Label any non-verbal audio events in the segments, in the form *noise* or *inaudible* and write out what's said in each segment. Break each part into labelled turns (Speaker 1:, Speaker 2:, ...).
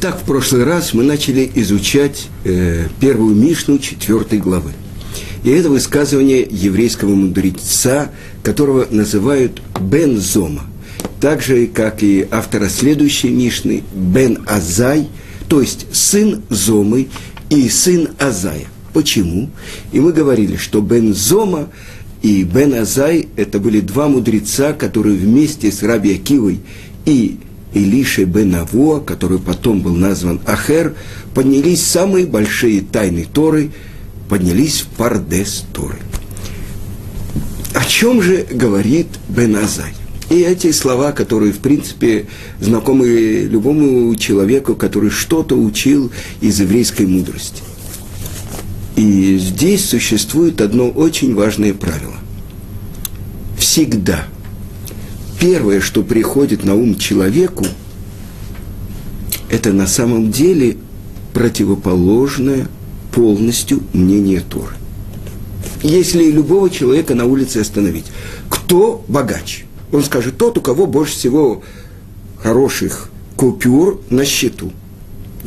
Speaker 1: Итак, в прошлый раз мы начали изучать э, первую Мишну четвертой главы. И это высказывание еврейского мудреца, которого называют Бен Зома. Так же, как и автора следующей Мишны, Бен Азай, то есть сын Зомы и сын Азая. Почему? И мы говорили, что Бен Зома и Бен Азай – это были два мудреца, которые вместе с Раби Акивой и Илишей бен Аво, который потом был назван Ахер, поднялись самые большие тайны Торы, поднялись в Пардес Торы. О чем же говорит Бен Азай? И эти слова, которые, в принципе, знакомы любому человеку, который что-то учил из еврейской мудрости. И здесь существует одно очень важное правило. Всегда – первое, что приходит на ум человеку, это на самом деле противоположное полностью мнение Торы. Если любого человека на улице остановить, кто богач? Он скажет, тот, у кого больше всего хороших купюр на счету –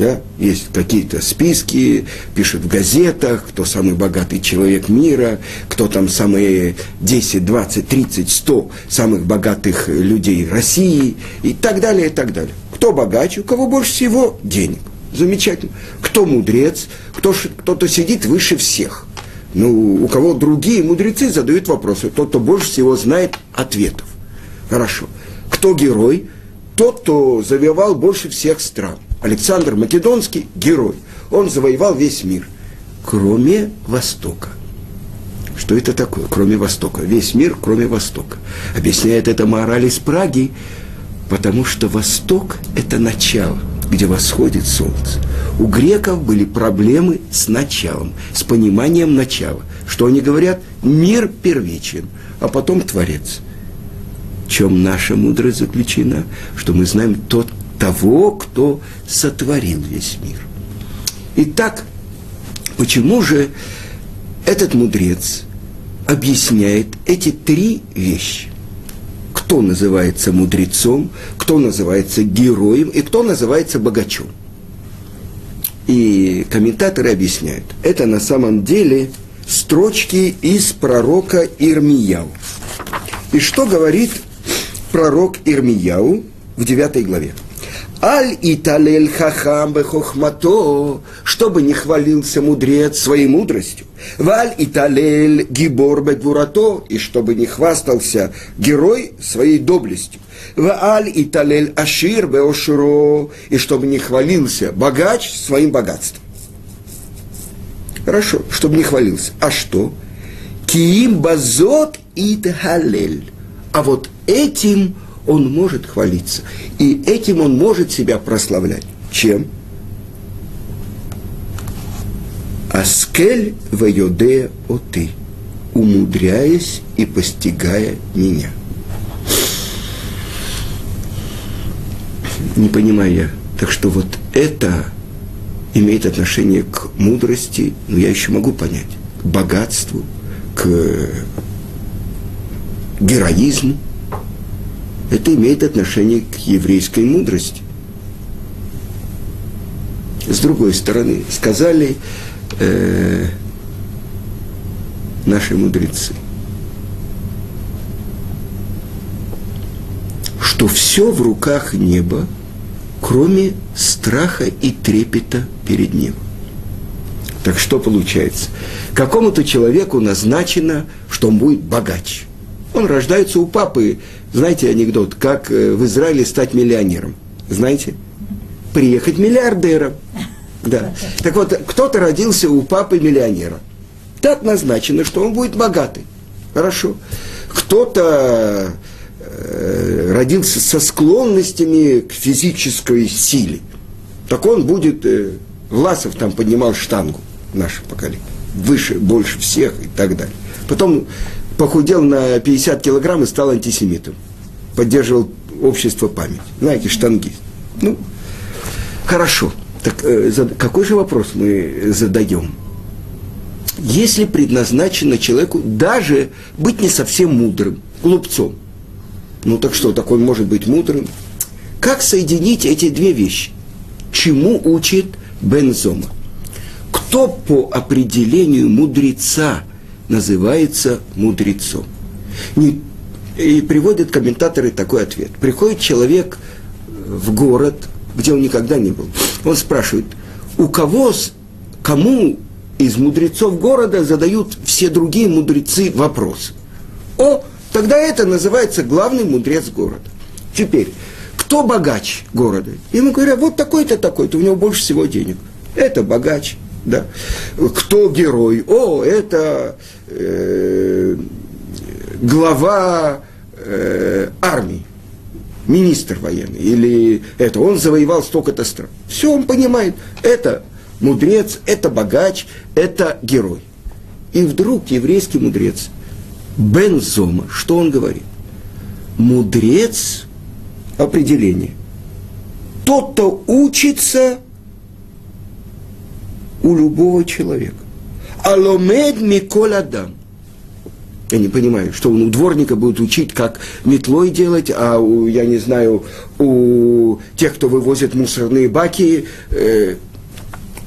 Speaker 1: да? Есть какие-то списки, пишут в газетах, кто самый богатый человек мира, кто там самые 10, 20, 30, 100 самых богатых людей России и так далее, и так далее. Кто богаче, у кого больше всего денег. Замечательно. Кто мудрец, кто, кто-то сидит выше всех. Ну, у кого другие мудрецы задают вопросы, тот, кто больше всего знает ответов. Хорошо. Кто герой? Тот, кто завоевал больше всех стран. Александр Македонский – герой. Он завоевал весь мир, кроме Востока. Что это такое, кроме Востока? Весь мир, кроме Востока. Объясняет это мораль из Праги, потому что Восток – это начало, где восходит солнце. У греков были проблемы с началом, с пониманием начала. Что они говорят? Мир первичен, а потом Творец. Чем наша мудрость заключена? Что мы знаем тот того, кто сотворил весь мир. Итак, почему же этот мудрец объясняет эти три вещи? Кто называется мудрецом, кто называется героем и кто называется богачом? И комментаторы объясняют, это на самом деле строчки из пророка Ирмияу. И что говорит пророк Ирмияу в 9 главе? Аль италель хахам бехохмато, чтобы не хвалился мудрец своей мудростью. Валь италель гибор бегвурато, и чтобы не хвастался герой своей доблестью. Валь италель ашир беоширо, и чтобы не хвалился богач своим богатством. Хорошо, чтобы не хвалился. А что? Киим базот италель. А вот этим он может хвалиться. И этим он может себя прославлять. Чем? Аскель вайоде оты, умудряясь и постигая меня. Не понимаю я. Так что вот это имеет отношение к мудрости, но я еще могу понять, к богатству, к героизму – это имеет отношение к еврейской мудрости. С другой стороны, сказали э, наши мудрецы, что все в руках неба, кроме страха и трепета перед ним. Так что получается? Какому-то человеку назначено, что он будет богач. Он рождается у папы знаете анекдот, как э, в Израиле стать миллионером? Знаете? Приехать миллиардером. Да. Так вот, кто-то родился у папы миллионера. Так назначено, что он будет богатый. Хорошо. Кто-то э, родился со склонностями к физической силе. Так он будет, э, Власов там поднимал штангу в нашем поколении. Выше, больше всех и так далее. Потом похудел на 50 килограмм и стал антисемитом. Поддерживал общество память. Знаете, штанги. Ну, хорошо. Так э, какой же вопрос мы задаем? Если предназначено человеку даже быть не совсем мудрым, глупцом, ну так что, так он может быть мудрым? Как соединить эти две вещи? чему учит Бензома. Кто по определению мудреца называется мудрецом? Не, и приводят комментаторы такой ответ. Приходит человек в город, где он никогда не был. Он спрашивает, у кого, кому из мудрецов города задают все другие мудрецы вопрос. О, тогда это называется главный мудрец города. Теперь, кто богач города? Ему говорят, вот такой-то, такой-то, у него больше всего денег. Это богач, да. Кто герой? О, это э, глава э, армии, министр военный, или это, он завоевал столько-то стран. Все он понимает, это мудрец, это богач, это герой. И вдруг еврейский мудрец Бен Зома, что он говорит? Мудрец определение. Тот, кто учится у любого человека. Аломед Миколь Адам. Я не понимаю, что он у дворника будет учить, как метлой делать, а у, я не знаю, у тех, кто вывозит мусорные баки, э,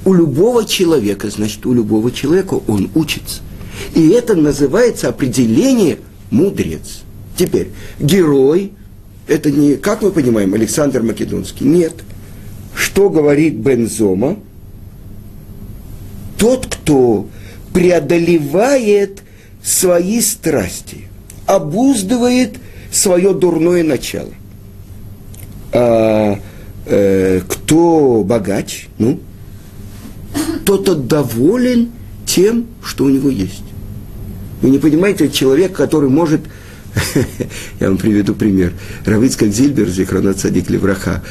Speaker 1: у любого человека, значит, у любого человека он учится. И это называется определение мудрец. Теперь, герой, это не, как мы понимаем, Александр Македонский. Нет. Что говорит Бензома? Тот, кто преодолевает свои страсти, обуздывает свое дурное начало. А, э, кто богач, ну, тот доволен тем, что у него есть. Вы не понимаете, человек, который может... *laughs* Я вам приведу пример. Равицкак Зильбер, Зихранат Садик Левраха,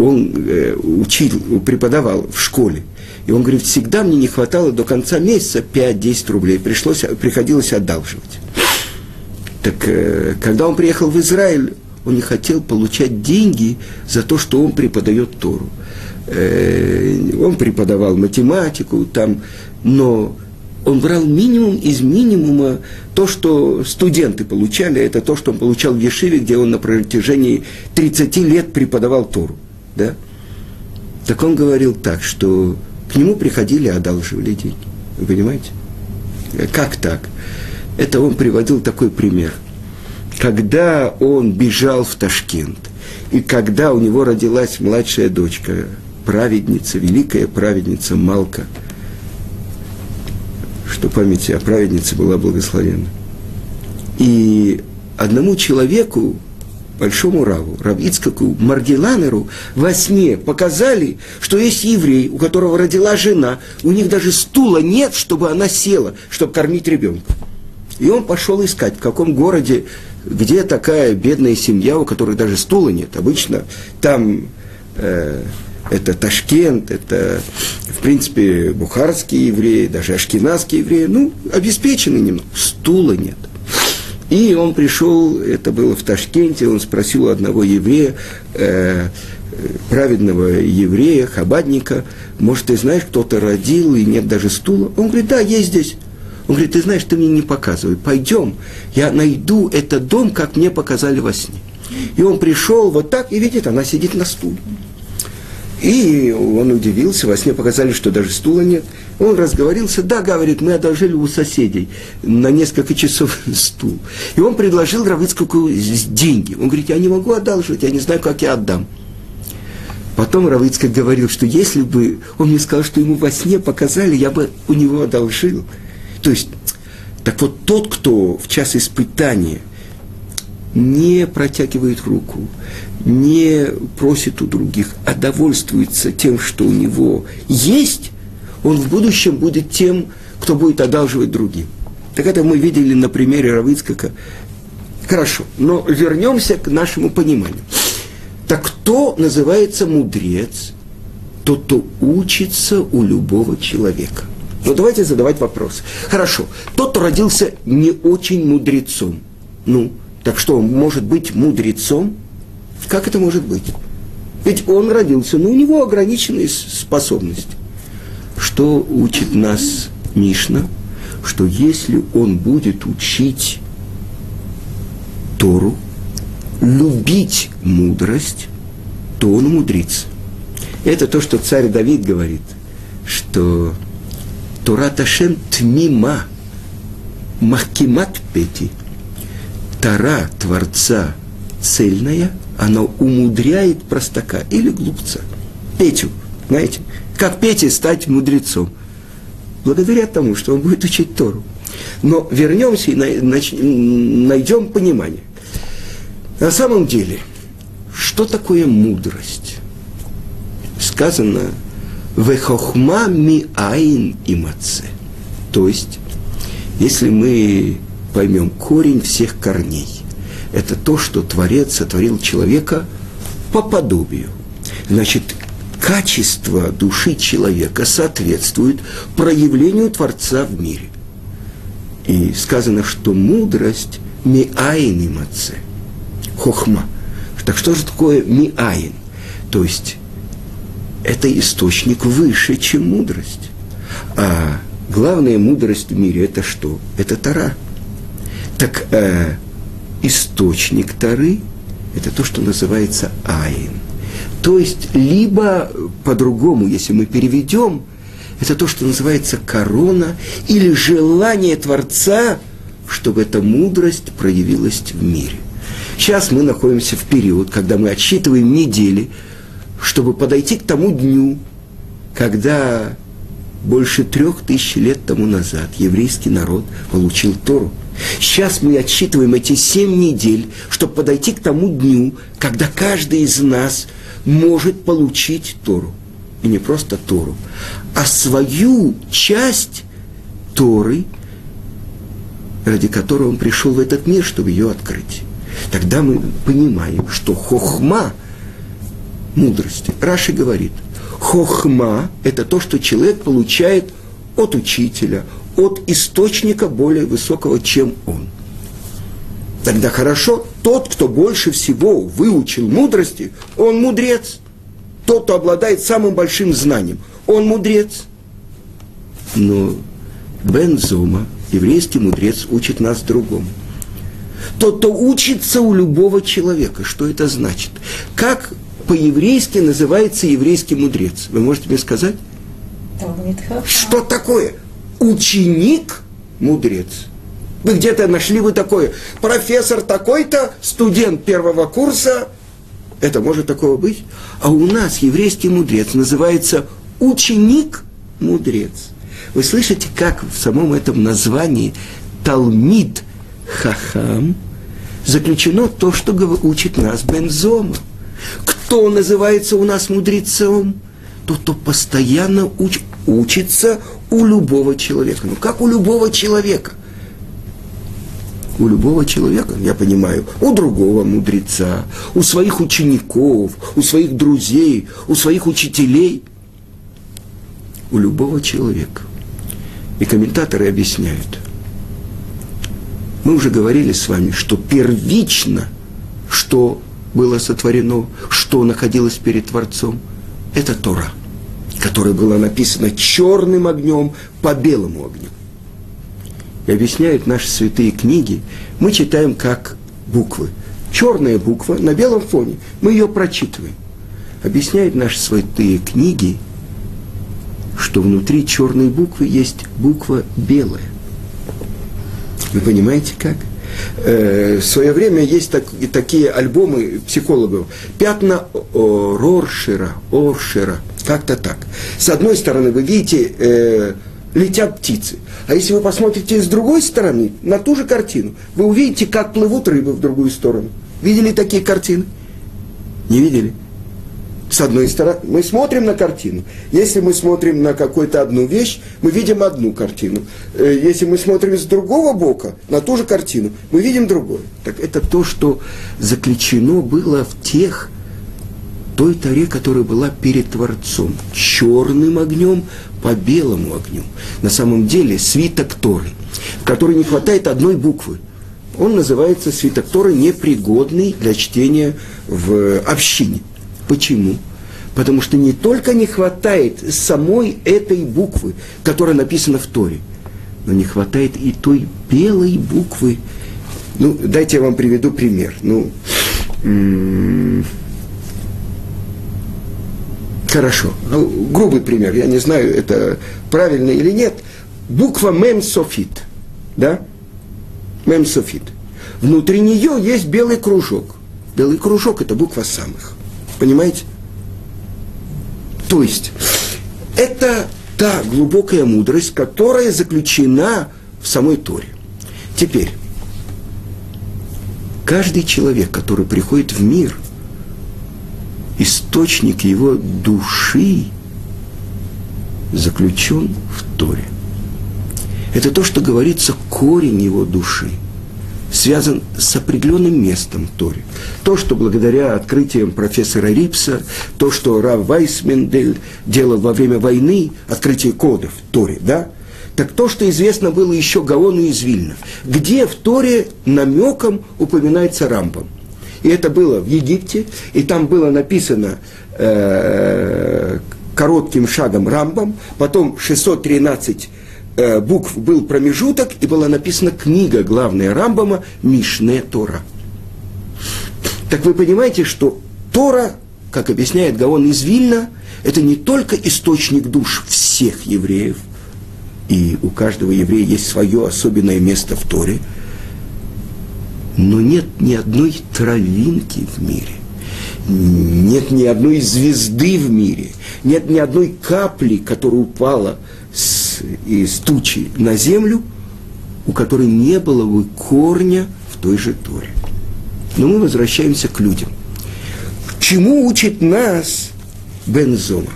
Speaker 1: он э, учил, преподавал в школе. И он говорит, всегда мне не хватало до конца месяца 5-10 рублей. Пришлось, приходилось одалживать. Так э, когда он приехал в Израиль, он не хотел получать деньги за то, что он преподает Тору. Э, он преподавал математику, там, но он брал минимум из минимума. То, что студенты получали, это то, что он получал в Ешиве, где он на протяжении 30 лет преподавал Тору. Да? Так он говорил так, что к нему приходили и одалживали деньги. Вы понимаете? Как так? Это он приводил такой пример. Когда он бежал в Ташкент, и когда у него родилась младшая дочка, праведница, великая праведница Малка, что память о праведнице была благословена. И одному человеку, большому раву, Равицкаку, Маргеланеру, во сне показали, что есть еврей, у которого родила жена, у них даже стула нет, чтобы она села, чтобы кормить ребенка. И он пошел искать, в каком городе, где такая бедная семья, у которой даже стула нет. Обычно там э, это Ташкент, это, в принципе, бухарские евреи, даже ашкенадские евреи, ну, обеспечены немного, стула нет. И он пришел, это было в Ташкенте, он спросил одного еврея, э, праведного еврея, хабадника, может, ты знаешь, кто-то родил и нет даже стула? Он говорит, да, есть здесь. Он говорит, ты знаешь, ты мне не показывай, пойдем, я найду этот дом, как мне показали во сне. И он пришел вот так и видит, она сидит на стуле. И он удивился, во сне показали, что даже стула нет. Он разговорился, да, говорит, мы одолжили у соседей на несколько часов *laughs* стул. И он предложил Равыцкому деньги. Он говорит, я не могу одалживать, я не знаю, как я отдам. Потом Равыцкак говорил, что если бы он мне сказал, что ему во сне показали, я бы у него одолжил. То есть, так вот тот, кто в час испытания не протягивает руку, не просит у других, а довольствуется тем, что у него есть, он в будущем будет тем, кто будет одалживать другим. Так это мы видели на примере Равицкака. Хорошо, но вернемся к нашему пониманию. Так кто называется мудрец? Тот, кто учится у любого человека. Ну, давайте задавать вопрос. Хорошо, тот, кто родился не очень мудрецом. Ну, так что, может быть мудрецом? Как это может быть? Ведь он родился, но у него ограниченные способности. Что учит нас Мишна? Что если он будет учить Тору, любить мудрость, то он умудрится. Это то, что царь Давид говорит, что Тура Ташем тмима, махкимат пети. Тара Творца цельная, она умудряет простака или глупца. Петю, знаете, как Пете стать мудрецом? Благодаря тому, что он будет учить Тору. Но вернемся и найдем понимание. На самом деле, что такое мудрость? Сказано «Вехохма ми айн и маце». То есть, если мы поймем корень всех корней, это то, что Творец сотворил человека по подобию. Значит, качество души человека соответствует проявлению Творца в мире. И сказано, что мудрость миаин и маце, хохма. Так что же такое миаин? То есть это источник выше, чем мудрость. А главная мудрость в мире это что? Это Тара. Так э, источник Тары – это то, что называется Айн. То есть, либо по-другому, если мы переведем, это то, что называется корона или желание Творца, чтобы эта мудрость проявилась в мире. Сейчас мы находимся в период, когда мы отсчитываем недели, чтобы подойти к тому дню, когда больше трех тысяч лет тому назад еврейский народ получил Тору. Сейчас мы отсчитываем эти семь недель, чтобы подойти к тому дню, когда каждый из нас может получить Тору. И не просто Тору, а свою часть Торы, ради которой он пришел в этот мир, чтобы ее открыть. Тогда мы понимаем, что хохма мудрости. Раши говорит, хохма – это то, что человек получает от учителя, от источника более высокого, чем он. Тогда хорошо, тот, кто больше всего выучил мудрости, он мудрец. Тот, кто обладает самым большим знанием, он мудрец. Но Бен Зома, еврейский мудрец, учит нас другому. Тот, кто учится у любого человека, что это значит? Как по-еврейски называется еврейский мудрец? Вы можете мне сказать? Что такое? Ученик мудрец. Вы где-то нашли вы такое. Профессор такой-то, студент первого курса. Это может такого быть? А у нас еврейский мудрец называется ученик мудрец. Вы слышите, как в самом этом названии Талмид Хахам заключено то, что учит нас Бензома. Кто называется у нас мудрецом? Тот, кто постоянно уч, учится у любого человека. Ну как у любого человека? У любого человека, я понимаю, у другого мудреца, у своих учеников, у своих друзей, у своих учителей. У любого человека. И комментаторы объясняют. Мы уже говорили с вами, что первично, что было сотворено, что находилось перед Творцом, это Тора – которое было написано черным огнем по белому огню. И объясняют наши святые книги, мы читаем как буквы. Черная буква на белом фоне, мы ее прочитываем. Объясняют наши святые книги, что внутри черной буквы есть буква белая. Вы понимаете как? Э, в свое время есть так, такие альбомы психологов. Пятна Роршера, Оршера, как-то так. С одной стороны, вы видите, э, летят птицы. А если вы посмотрите с другой стороны, на ту же картину, вы увидите, как плывут рыбы в другую сторону. Видели такие картины? Не видели? С одной стороны, мы смотрим на картину. Если мы смотрим на какую-то одну вещь, мы видим одну картину. Э, если мы смотрим с другого бока на ту же картину, мы видим другую. Так это то, что заключено было в тех, той таре, которая была перед Творцом. Черным огнем по белому огню. На самом деле свиток Торы, в которой не хватает одной буквы. Он называется свиток Торы непригодный для чтения в общине. Почему? Потому что не только не хватает самой этой буквы, которая написана в Торе, но не хватает и той белой буквы. Ну, дайте я вам приведу пример. Ну, Хорошо. Ну, грубый пример, я не знаю, это правильно или нет. Буква мем софит. Да? Мем софит. Внутри нее есть белый кружок. Белый кружок – это буква самых. Понимаете? То есть, это та глубокая мудрость, которая заключена в самой Торе. Теперь, каждый человек, который приходит в мир, источник его души заключен в Торе. Это то, что говорится корень его души – связан с определенным местом в Торе. То, что благодаря открытиям профессора Рипса, то, что Рав Вайсмендель делал во время войны, открытие кодов в Торе, да, так то, что известно было еще Гаону из Вильна, где в Торе намеком упоминается Рамбам. И это было в Египте, и там было написано э, коротким шагом Рамбам, потом 613 Э, букв был промежуток, и была написана книга главная Рамбама «Мишне Тора». Так вы понимаете, что Тора, как объясняет Гаон из Вильна, это не только источник душ всех евреев, и у каждого еврея есть свое особенное место в Торе, но нет ни одной травинки в мире, нет ни одной звезды в мире, нет ни одной капли, которая упала с из тучи на землю, у которой не было бы корня в той же Торе. Но мы возвращаемся к людям. К чему учит нас Бензома?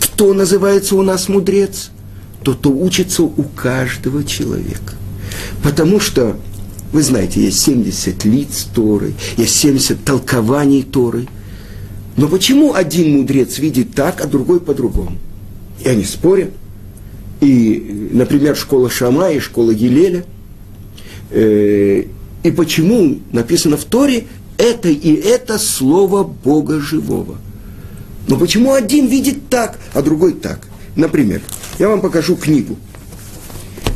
Speaker 1: Кто называется у нас мудрец? Тот, кто учится у каждого человека. Потому что, вы знаете, есть 70 лиц Торы, есть 70 толкований Торы. Но почему один мудрец видит так, а другой по-другому? И они спорят. И, например, школа Шама и школа Гилеля. Э, и почему написано в Торе это и это слово Бога живого. Но почему один видит так, а другой так? Например, я вам покажу книгу.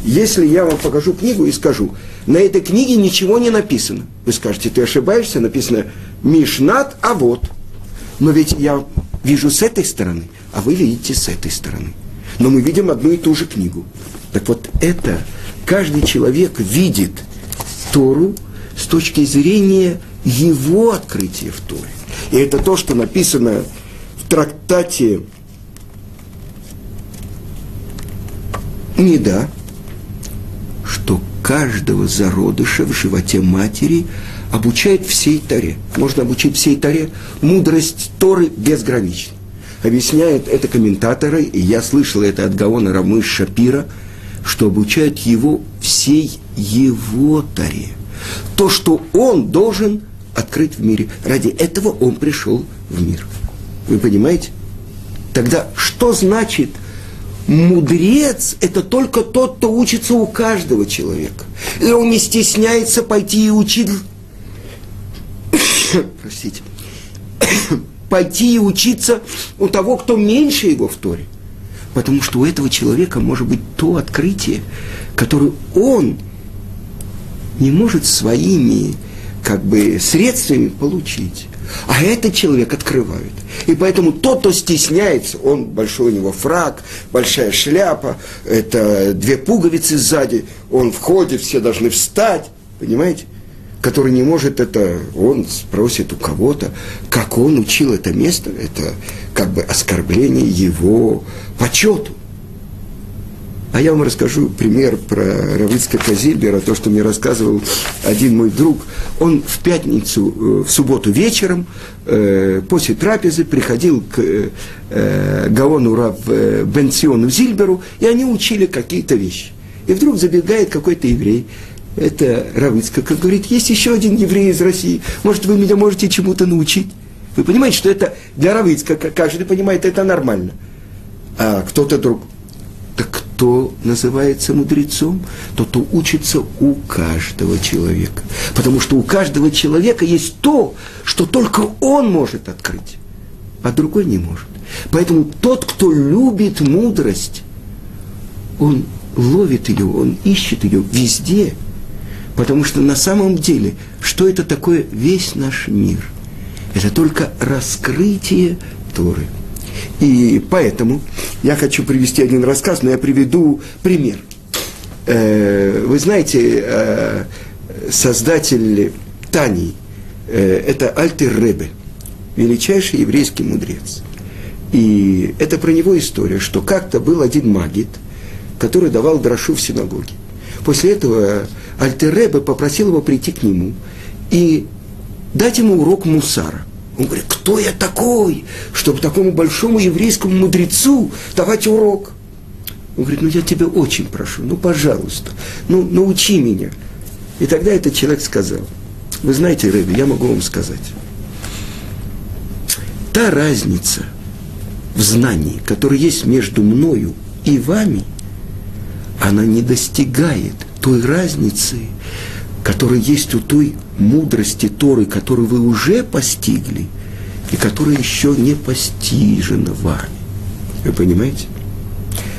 Speaker 1: Если я вам покажу книгу и скажу, на этой книге ничего не написано. Вы скажете, ты ошибаешься, написано Мишнат, а вот. Но ведь я вижу с этой стороны, а вы видите с этой стороны но мы видим одну и ту же книгу. Так вот это каждый человек видит Тору с точки зрения его открытия в Торе. И это то, что написано в трактате Неда, что каждого зародыша в животе матери обучает всей Торе. Можно обучить всей Торе. Мудрость Торы безгранична объясняют это комментаторы, и я слышал это от Гаона Рамыш Шапира, что обучают его всей его таре. То, что он должен открыть в мире. Ради этого он пришел в мир. Вы понимаете? Тогда что значит мудрец? Это только тот, кто учится у каждого человека. И он не стесняется пойти и учить... *coughs* Простите пойти и учиться у того, кто меньше его в Торе. Потому что у этого человека может быть то открытие, которое он не может своими как бы средствами получить. А этот человек открывает. И поэтому тот, кто стесняется, он большой у него фраг, большая шляпа, это две пуговицы сзади, он входит, все должны встать, понимаете? Который не может это, он спросит у кого-то, как он учил это место, это как бы оскорбление его почету. А я вам расскажу пример про Равицкого Зильбера, то, что мне рассказывал один мой друг. Он в пятницу, э, в субботу вечером, э, после трапезы, приходил к э, Гаону Рав Бенциону Зильберу, и они учили какие-то вещи. И вдруг забегает какой-то еврей это Равыцка, как говорит, есть еще один еврей из России, может, вы меня можете чему-то научить? Вы понимаете, что это для Равыцка, каждый понимает, это нормально. А кто-то друг. Так кто называется мудрецом? Тот, кто учится у каждого человека. Потому что у каждого человека есть то, что только он может открыть, а другой не может. Поэтому тот, кто любит мудрость, он ловит ее, он ищет ее везде – Потому что на самом деле, что это такое весь наш мир? Это только раскрытие Торы. И поэтому я хочу привести один рассказ, но я приведу пример. Э, вы знаете, э, создатель Тани, э, это Альтер Ребе, величайший еврейский мудрец. И это про него история, что как-то был один магит, который давал дрошу в синагоге. После этого Альтер Ребе попросил его прийти к нему и дать ему урок мусара. Он говорит, кто я такой, чтобы такому большому еврейскому мудрецу давать урок? Он говорит, ну я тебя очень прошу, ну пожалуйста, ну научи меня. И тогда этот человек сказал, вы знаете, Рэби, я могу вам сказать, та разница в знании, которая есть между мною и вами, она не достигает той разницы, которая есть у той мудрости Торы, которую вы уже постигли, и которая еще не постижена вами. Вы понимаете?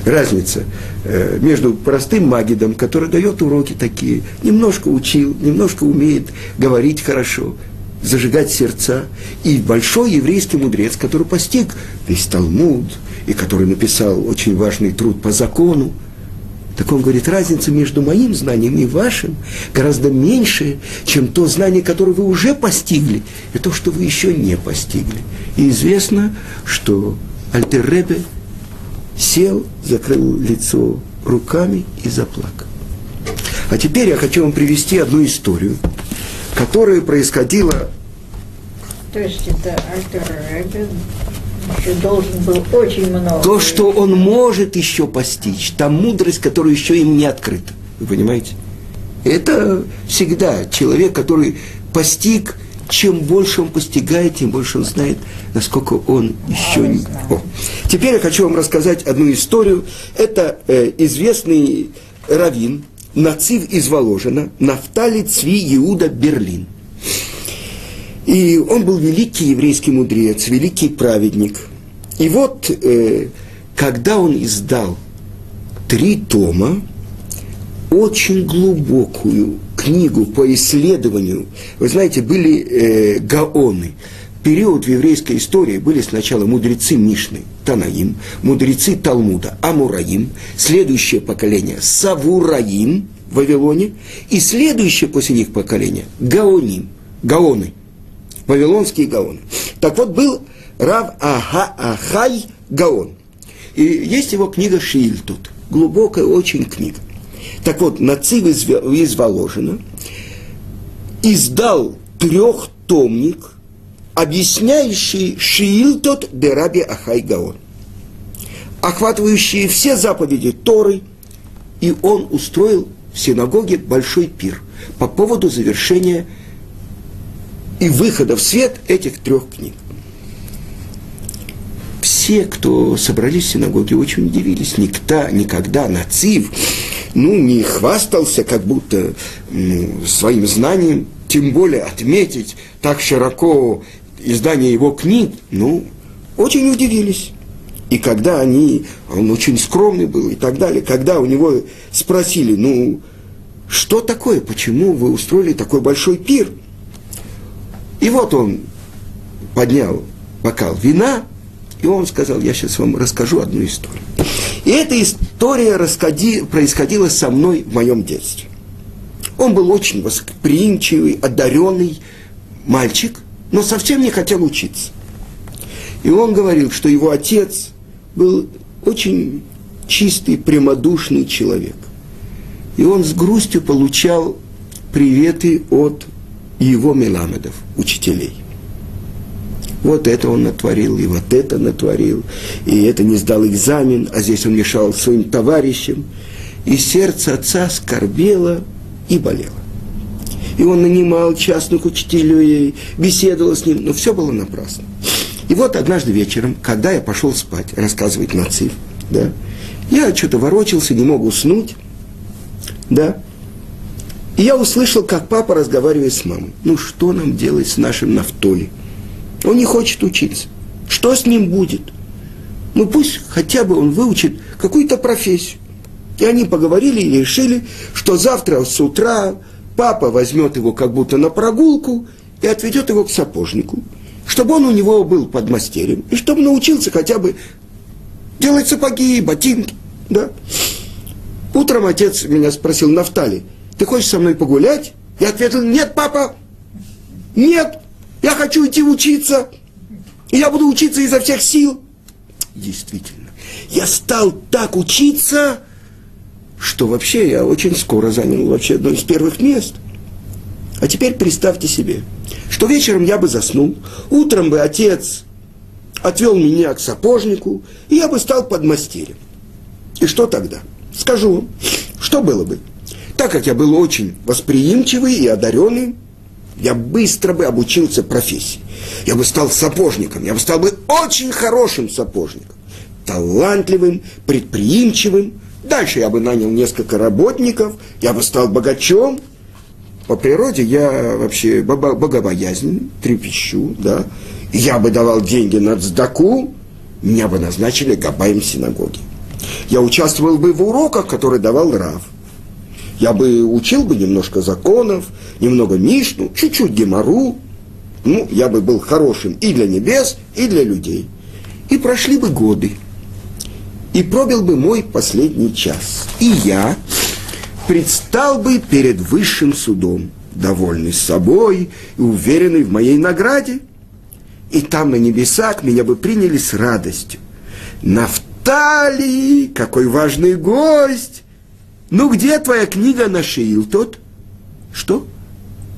Speaker 1: Разница э, между простым магидом, который дает уроки такие, немножко учил, немножко умеет говорить хорошо, зажигать сердца, и большой еврейский мудрец, который постиг весь Талмуд, и который написал очень важный труд по закону, так он говорит, разница между моим знанием и вашим гораздо меньше, чем то знание, которое вы уже постигли, и то, что вы еще не постигли. И известно, что Альтерребе сел, закрыл лицо руками и заплакал. А теперь я хочу вам привести одну историю, которая происходила...
Speaker 2: То есть это Альтерребе еще должен был очень много.
Speaker 1: То, что он может еще постичь, та мудрость, которая еще им не открыта. Вы понимаете? Это всегда человек, который постиг, чем больше он постигает, тем больше он знает, насколько он еще не... О. Теперь я хочу вам рассказать одну историю. Это э, известный раввин, нацив из Воложина, Нафтали Цви Иуда Берлин – и он был великий еврейский мудрец, великий праведник. И вот, э, когда он издал три тома, очень глубокую книгу по исследованию, вы знаете, были э, гаоны. Период в еврейской истории были сначала мудрецы Мишны, Танаим, мудрецы Талмуда, Амураим, следующее поколение Савураим в Вавилоне, и следующее после них поколение Гаоним, Гаоны – Вавилонские Гаоны. Так вот, был Рав Аха, Ахай Гаон. И есть его книга Шииль тут. Глубокая очень книга. Так вот, Нацив из Воложина издал трехтомник, объясняющий Шиилтот де Раби Ахай Гаон, охватывающий все заповеди Торы, и он устроил в синагоге большой пир по поводу завершения и выхода в свет этих трех книг. Все, кто собрались в синагоге, очень удивились. Никто, никогда Нацив ну, не хвастался как будто ну, своим знанием, тем более отметить так широко издание его книг, ну, очень удивились. И когда они, он очень скромный был и так далее, когда у него спросили, ну, что такое, почему вы устроили такой большой пир – и вот он поднял бокал вина, и он сказал, я сейчас вам расскажу одну историю. И эта история расходи, происходила со мной в моем детстве. Он был очень восприимчивый, одаренный мальчик, но совсем не хотел учиться. И он говорил, что его отец был очень чистый, прямодушный человек. И он с грустью получал приветы от его Меламедов, учителей. Вот это он натворил, и вот это натворил, и это не сдал экзамен, а здесь он мешал своим товарищам. И сердце отца скорбело и болело. И он нанимал частных учителей, беседовал с ним, но все было напрасно. И вот однажды вечером, когда я пошел спать, рассказывает Нацив, да, я что-то ворочался, не мог уснуть, да, и я услышал, как папа разговаривает с мамой. Ну что нам делать с нашим Нафтоли? Он не хочет учиться. Что с ним будет? Ну пусть хотя бы он выучит какую-то профессию. И они поговорили и решили, что завтра с утра папа возьмет его как будто на прогулку и отведет его к сапожнику. чтобы он у него был под мастерем, и чтобы научился хотя бы делать сапоги, ботинки, да. Утром отец меня спросил, Нафтали, ты хочешь со мной погулять? Я ответил, нет, папа, нет, я хочу идти учиться, и я буду учиться изо всех сил. Действительно, я стал так учиться, что вообще я очень скоро занял вообще одно из первых мест. А теперь представьте себе, что вечером я бы заснул, утром бы отец отвел меня к сапожнику, и я бы стал под мастерем. И что тогда? Скажу, что было бы? Так как я был очень восприимчивый и одаренный, я быстро бы обучился профессии. Я бы стал сапожником, я бы стал бы очень хорошим сапожником. Талантливым, предприимчивым. Дальше я бы нанял несколько работников, я бы стал богачом. По природе я вообще богобоязненный, трепещу, да. Я бы давал деньги на цдаку, меня бы назначили габаем синагоги. Я участвовал бы в уроках, которые давал Рав. Я бы учил бы немножко законов, немного Мишну, чуть-чуть Гемору. Ну, я бы был хорошим и для небес, и для людей. И прошли бы годы. И пробил бы мой последний час. И я предстал бы перед высшим судом, довольный собой и уверенный в моей награде. И там на небесах меня бы приняли с радостью. Нафтали, какой важный гость! Ну где твоя книга на Шиилтот? Что?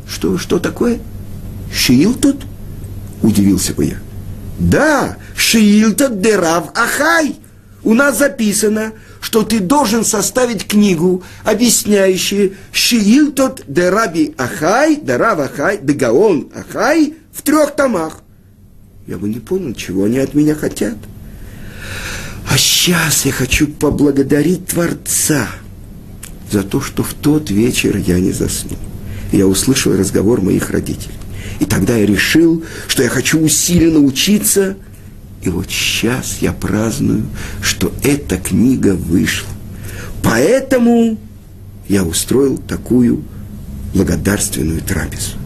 Speaker 1: Что, что такое? Шиилтот? Удивился бы я. Да, Шиилтот Дерав Ахай. У нас записано, что ты должен составить книгу, объясняющую Шиилтот Дераби Ахай, Дерав Ахай, Дегаон Ахай в трех томах. Я бы не понял, чего они от меня хотят. А сейчас я хочу поблагодарить Творца – за то, что в тот вечер я не заснул. Я услышал разговор моих родителей. И тогда я решил, что я хочу усиленно учиться. И вот сейчас я праздную, что эта книга вышла. Поэтому я устроил такую благодарственную трапезу.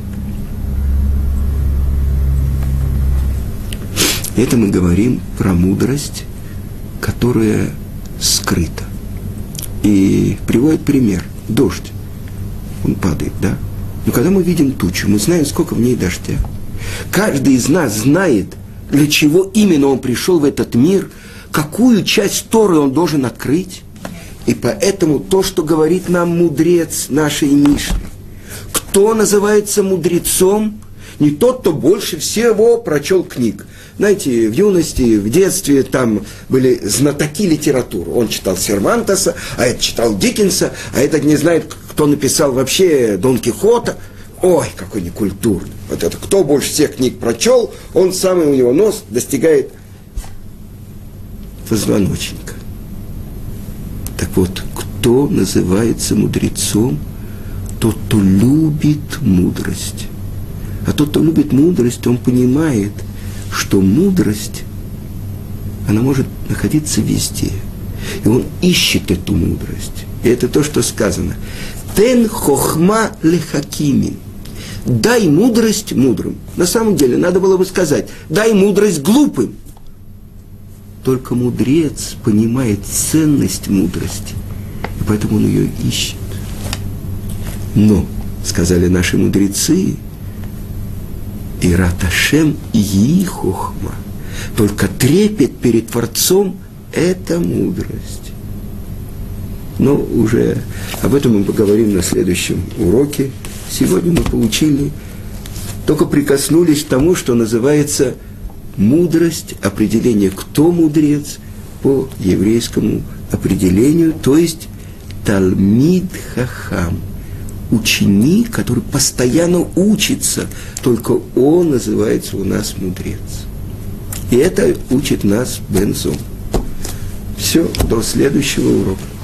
Speaker 1: Это мы говорим про мудрость, которая скрыта. И приводит пример. Дождь. Он падает, да? Но когда мы видим тучу, мы знаем, сколько в ней дождя. Каждый из нас знает, для чего именно он пришел в этот мир, какую часть Торы он должен открыть. И поэтому то, что говорит нам мудрец нашей Мишны, кто называется мудрецом, не тот, кто больше всего прочел книг. Знаете, в юности, в детстве там были знатоки литературы. Он читал Сервантеса, а это читал Диккенса, а этот не знает, кто написал вообще Дон Кихота. Ой, какой некультурный. Вот это кто больше всех книг прочел, он самый у него нос достигает позвоночника. Так вот, кто называется мудрецом? Тот, кто любит мудрость. А тот, кто любит мудрость, он понимает, что мудрость, она может находиться везде. И он ищет эту мудрость. И это то, что сказано. Тен хохма лехакимин. Дай мудрость мудрым. На самом деле, надо было бы сказать, дай мудрость глупым. Только мудрец понимает ценность мудрости, и поэтому он ее ищет. Но, сказали наши мудрецы, и раташем и. Только трепет перед Творцом – это мудрость. Но уже об этом мы поговорим на следующем уроке. Сегодня мы получили, только прикоснулись к тому, что называется мудрость, определение, кто мудрец по еврейскому определению, то есть Талмид Хахам – ученик, который постоянно учится, только он называется у нас мудрец. И это учит нас Бензон. Все, до следующего урока.